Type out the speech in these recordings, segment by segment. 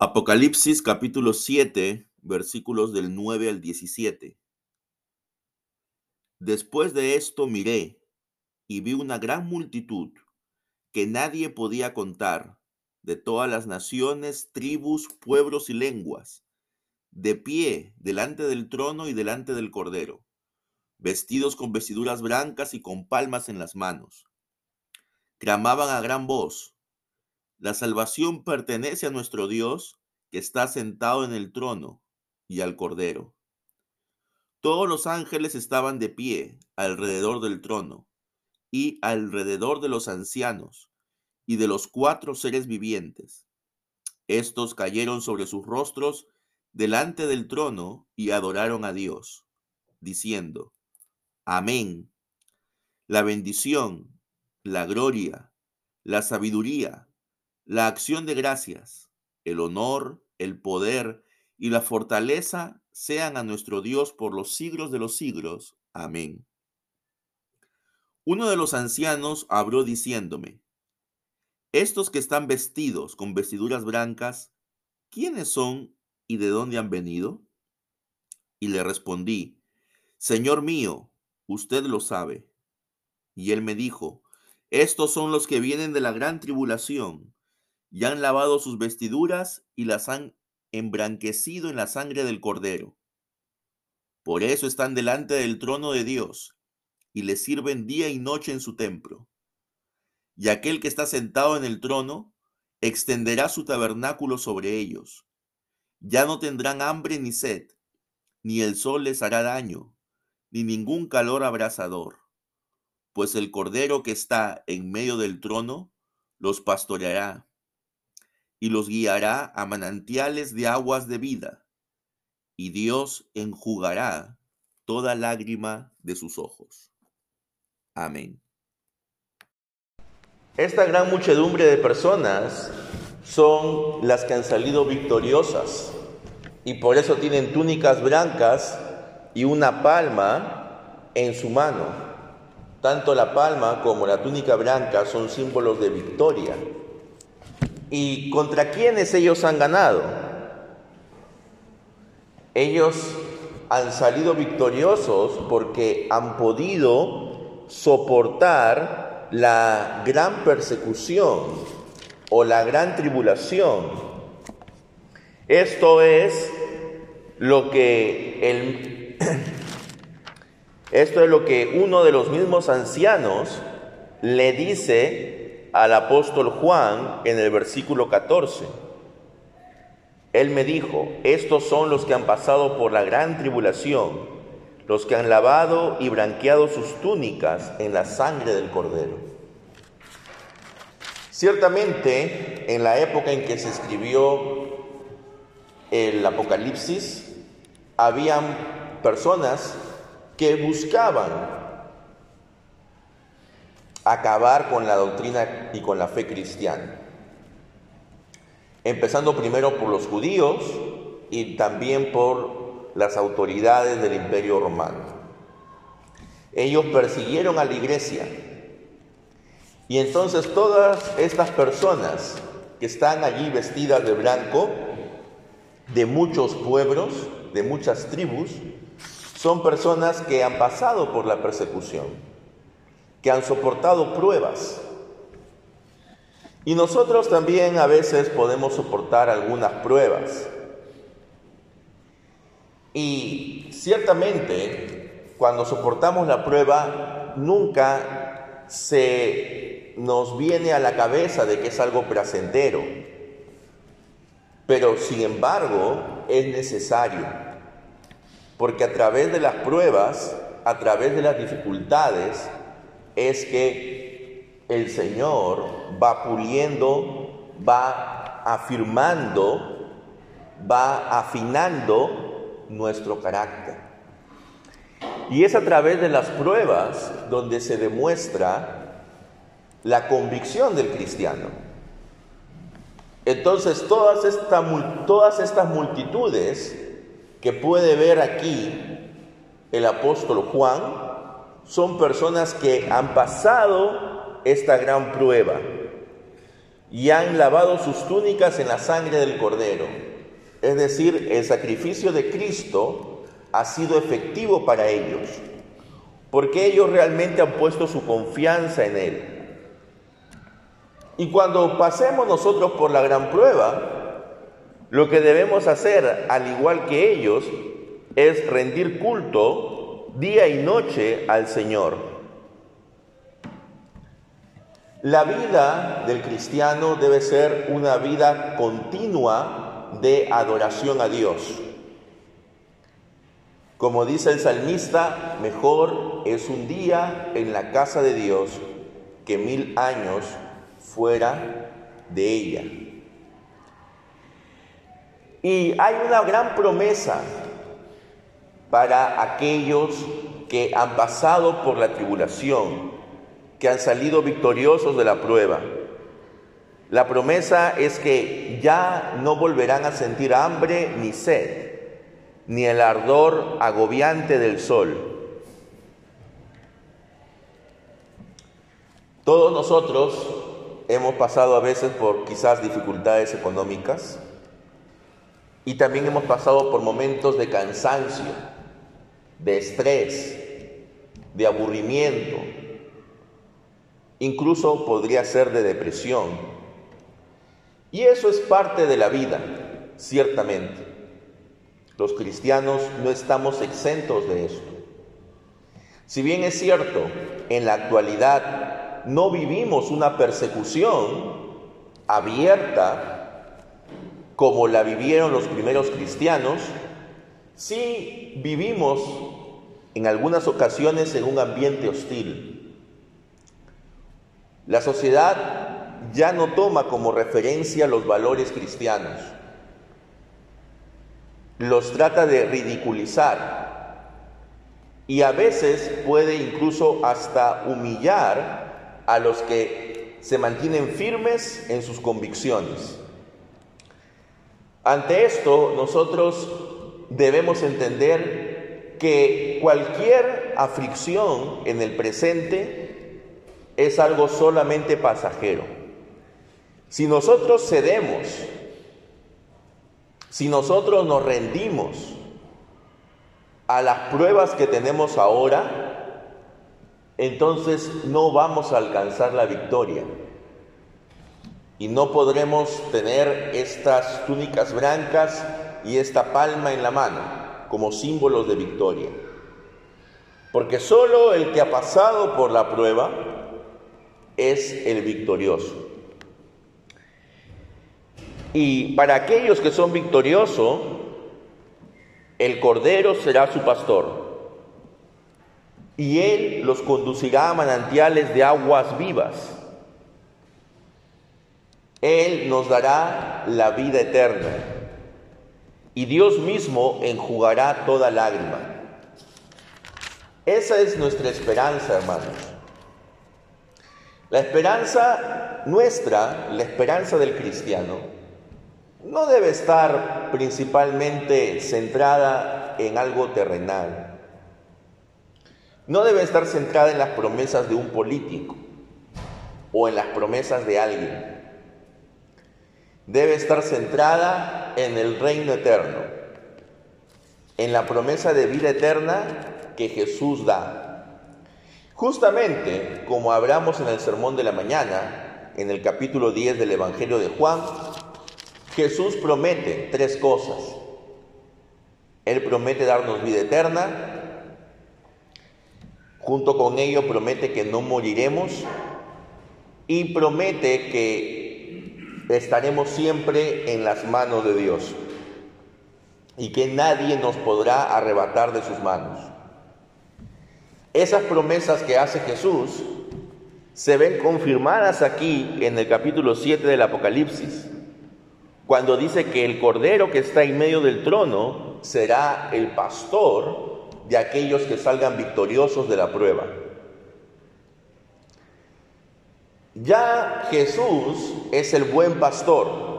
Apocalipsis capítulo 7, versículos del 9 al 17. Después de esto miré y vi una gran multitud que nadie podía contar, de todas las naciones, tribus, pueblos y lenguas, de pie delante del trono y delante del cordero, vestidos con vestiduras blancas y con palmas en las manos. Clamaban a gran voz la salvación pertenece a nuestro Dios que está sentado en el trono y al Cordero. Todos los ángeles estaban de pie alrededor del trono y alrededor de los ancianos y de los cuatro seres vivientes. Estos cayeron sobre sus rostros delante del trono y adoraron a Dios, diciendo, Amén. La bendición, la gloria, la sabiduría, la acción de gracias, el honor, el poder y la fortaleza sean a nuestro Dios por los siglos de los siglos. Amén. Uno de los ancianos habló diciéndome, estos que están vestidos con vestiduras blancas, ¿quiénes son y de dónde han venido? Y le respondí, Señor mío, usted lo sabe. Y él me dijo, estos son los que vienen de la gran tribulación y han lavado sus vestiduras y las han embranquecido en la sangre del Cordero. Por eso están delante del trono de Dios y le sirven día y noche en su templo. Y aquel que está sentado en el trono extenderá su tabernáculo sobre ellos. Ya no tendrán hambre ni sed, ni el sol les hará daño, ni ningún calor abrasador, pues el Cordero que está en medio del trono los pastoreará y los guiará a manantiales de aguas de vida, y Dios enjugará toda lágrima de sus ojos. Amén. Esta gran muchedumbre de personas son las que han salido victoriosas y por eso tienen túnicas blancas y una palma en su mano. Tanto la palma como la túnica blanca son símbolos de victoria. ¿Y contra quiénes ellos han ganado? Ellos han salido victoriosos porque han podido soportar la gran persecución o la gran tribulación. Esto es lo que el, esto es lo que uno de los mismos ancianos le dice al apóstol Juan en el versículo 14. Él me dijo, estos son los que han pasado por la gran tribulación, los que han lavado y branqueado sus túnicas en la sangre del cordero. Ciertamente, en la época en que se escribió el Apocalipsis, habían personas que buscaban acabar con la doctrina y con la fe cristiana. Empezando primero por los judíos y también por las autoridades del imperio romano. Ellos persiguieron a la iglesia. Y entonces todas estas personas que están allí vestidas de blanco, de muchos pueblos, de muchas tribus, son personas que han pasado por la persecución que han soportado pruebas. Y nosotros también a veces podemos soportar algunas pruebas. Y ciertamente, cuando soportamos la prueba, nunca se nos viene a la cabeza de que es algo placentero. Pero sin embargo, es necesario. Porque a través de las pruebas, a través de las dificultades, es que el Señor va puliendo, va afirmando, va afinando nuestro carácter. Y es a través de las pruebas donde se demuestra la convicción del cristiano. Entonces todas, estas multitudes que puede ver aquí el apóstol Juan, son personas que han pasado esta gran prueba. y han lavado sus túnicas en la sangre del cordero. Es decir, el sacrificio de Cristo ha sido efectivo para ellos, porque ellos realmente han puesto su confianza en Él. Y cuando pasemos nosotros por la gran prueba, lo que debemos hacer, al igual que ellos, es rendir culto día y noche al Señor. La vida del cristiano debe ser una vida continua de adoración a Dios. Como dice el salmista, mejor es un día en la casa de Dios que mil años fuera de ella. Y hay una gran promesa para aquellos que han pasado por la tribulación, que han salido victoriosos de la prueba. La promesa es que ya no volverán a sentir hambre ni sed, ni el ardor agobiante del sol. Todos nosotros hemos pasado a veces por quizás dificultades económicas y también hemos pasado por momentos de cansancio de estrés, de aburrimiento, incluso podría ser de depresión. Y eso es parte de la vida, ciertamente. Los cristianos no estamos exentos de esto. Si bien es cierto, en la actualidad no vivimos una persecución abierta como la vivieron los primeros cristianos, Sí vivimos en algunas ocasiones en un ambiente hostil. La sociedad ya no toma como referencia los valores cristianos. Los trata de ridiculizar y a veces puede incluso hasta humillar a los que se mantienen firmes en sus convicciones. Ante esto, nosotros debemos entender que cualquier aflicción en el presente es algo solamente pasajero. Si nosotros cedemos, si nosotros nos rendimos a las pruebas que tenemos ahora, entonces no vamos a alcanzar la victoria y no podremos tener estas túnicas blancas y esta palma en la mano como símbolos de victoria. Porque solo el que ha pasado por la prueba es el victorioso. Y para aquellos que son victoriosos, el Cordero será su pastor. Y Él los conducirá a manantiales de aguas vivas. Él nos dará la vida eterna y Dios mismo enjugará toda lágrima. Esa es nuestra esperanza, hermanos. La esperanza nuestra, la esperanza del cristiano, no debe estar principalmente centrada en algo terrenal. No debe estar centrada en las promesas de un político o en las promesas de alguien debe estar centrada en el reino eterno, en la promesa de vida eterna que Jesús da. Justamente como hablamos en el sermón de la mañana, en el capítulo 10 del Evangelio de Juan, Jesús promete tres cosas. Él promete darnos vida eterna, junto con ello promete que no moriremos y promete que estaremos siempre en las manos de Dios y que nadie nos podrá arrebatar de sus manos. Esas promesas que hace Jesús se ven confirmadas aquí en el capítulo 7 del Apocalipsis, cuando dice que el Cordero que está en medio del trono será el pastor de aquellos que salgan victoriosos de la prueba. Ya Jesús es el buen pastor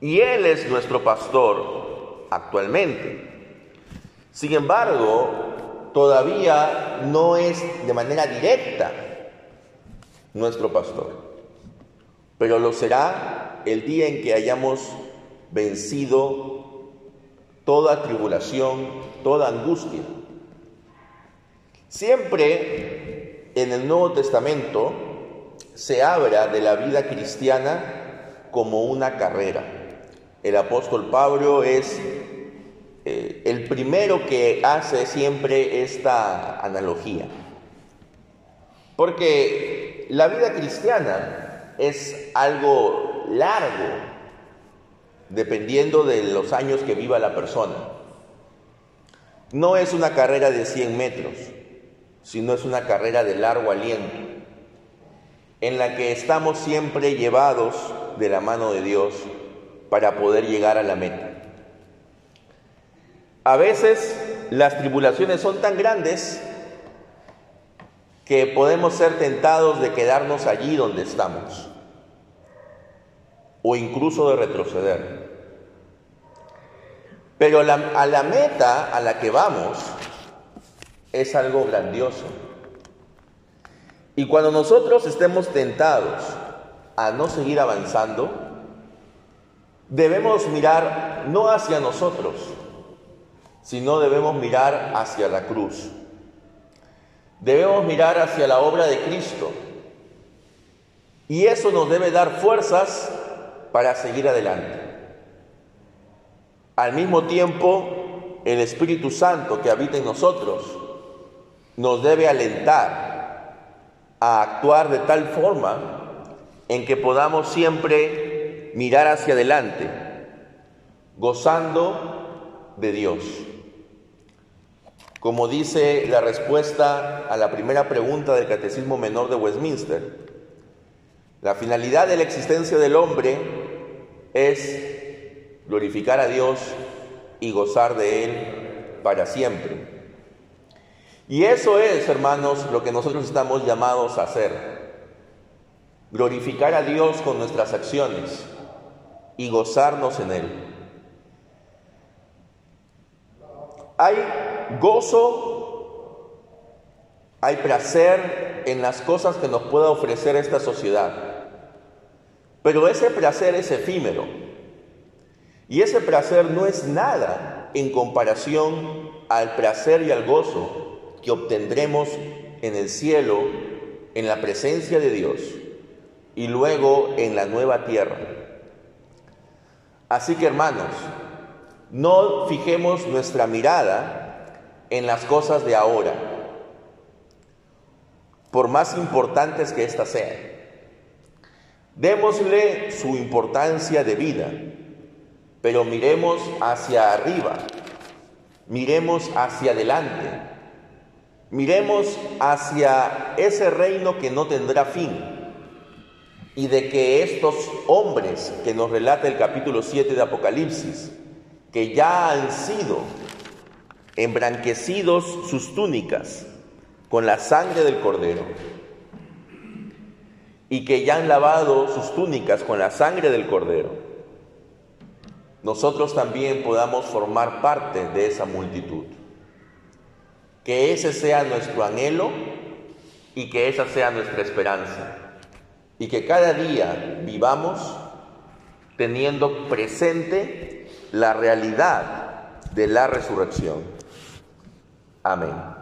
y Él es nuestro pastor actualmente. Sin embargo, todavía no es de manera directa nuestro pastor. pero lo será el día en que hayamos vencido toda tribulación, toda angustia. Siempre en el Nuevo Testamento se habla de la vida cristiana como una carrera. El apóstol Pablo es eh, el primero que hace siempre esta analogía. Porque la vida cristiana es algo largo, dependiendo de los años que viva la persona. No es una carrera de 100 metros, sino es una carrera de largo aliento, en la que estamos siempre llevados de la mano de Dios para poder llegar a la meta. A veces las tribulaciones son tan grandes que podemos ser tentados de quedarnos allí donde estamos o incluso de retroceder. Pero a la meta a la que vamos es algo grandioso. Y cuando nosotros estemos tentados a no seguir avanzando, debemos mirar no hacia nosotros, sino debemos mirar hacia la cruz. Debemos mirar hacia la obra de Cristo. Y eso nos debe dar fuerzas para seguir adelante. Al mismo tiempo, el Espíritu Santo que habita en nosotros nos debe alentar a actuar de tal forma en que podamos siempre mirar hacia adelante, gozando de Dios. Como dice la respuesta a la primera pregunta del Catecismo Menor de Westminster, la finalidad de la existencia del hombre es glorificar a Dios y gozar de Él para siempre. Y eso es, hermanos, lo que nosotros estamos llamados a hacer. Glorificar a Dios con nuestras acciones y gozarnos en Él. Hay gozo, hay placer en las cosas que nos pueda ofrecer esta sociedad. Pero ese placer es efímero. Y ese placer no es nada en comparación al placer y al gozo que obtendremos en el cielo, en la presencia de Dios y luego en la nueva tierra. Así que hermanos, no fijemos nuestra mirada en las cosas de ahora, por más importantes que éstas sean. Démosle su importancia de vida, pero miremos hacia arriba, miremos hacia adelante, miremos hacia ese reino que no tendrá fin y de que estos hombres que nos relata el capítulo 7 de Apocalipsis, que ya han sido embranquecidos sus túnicas con la sangre del cordero y que ya han lavado sus túnicas con la sangre del cordero, nosotros también podamos formar parte de esa multitud. Que ese sea nuestro anhelo y que esa sea nuestra esperanza. Y que cada día vivamos teniendo presente la realidad de la resurrección. Amén.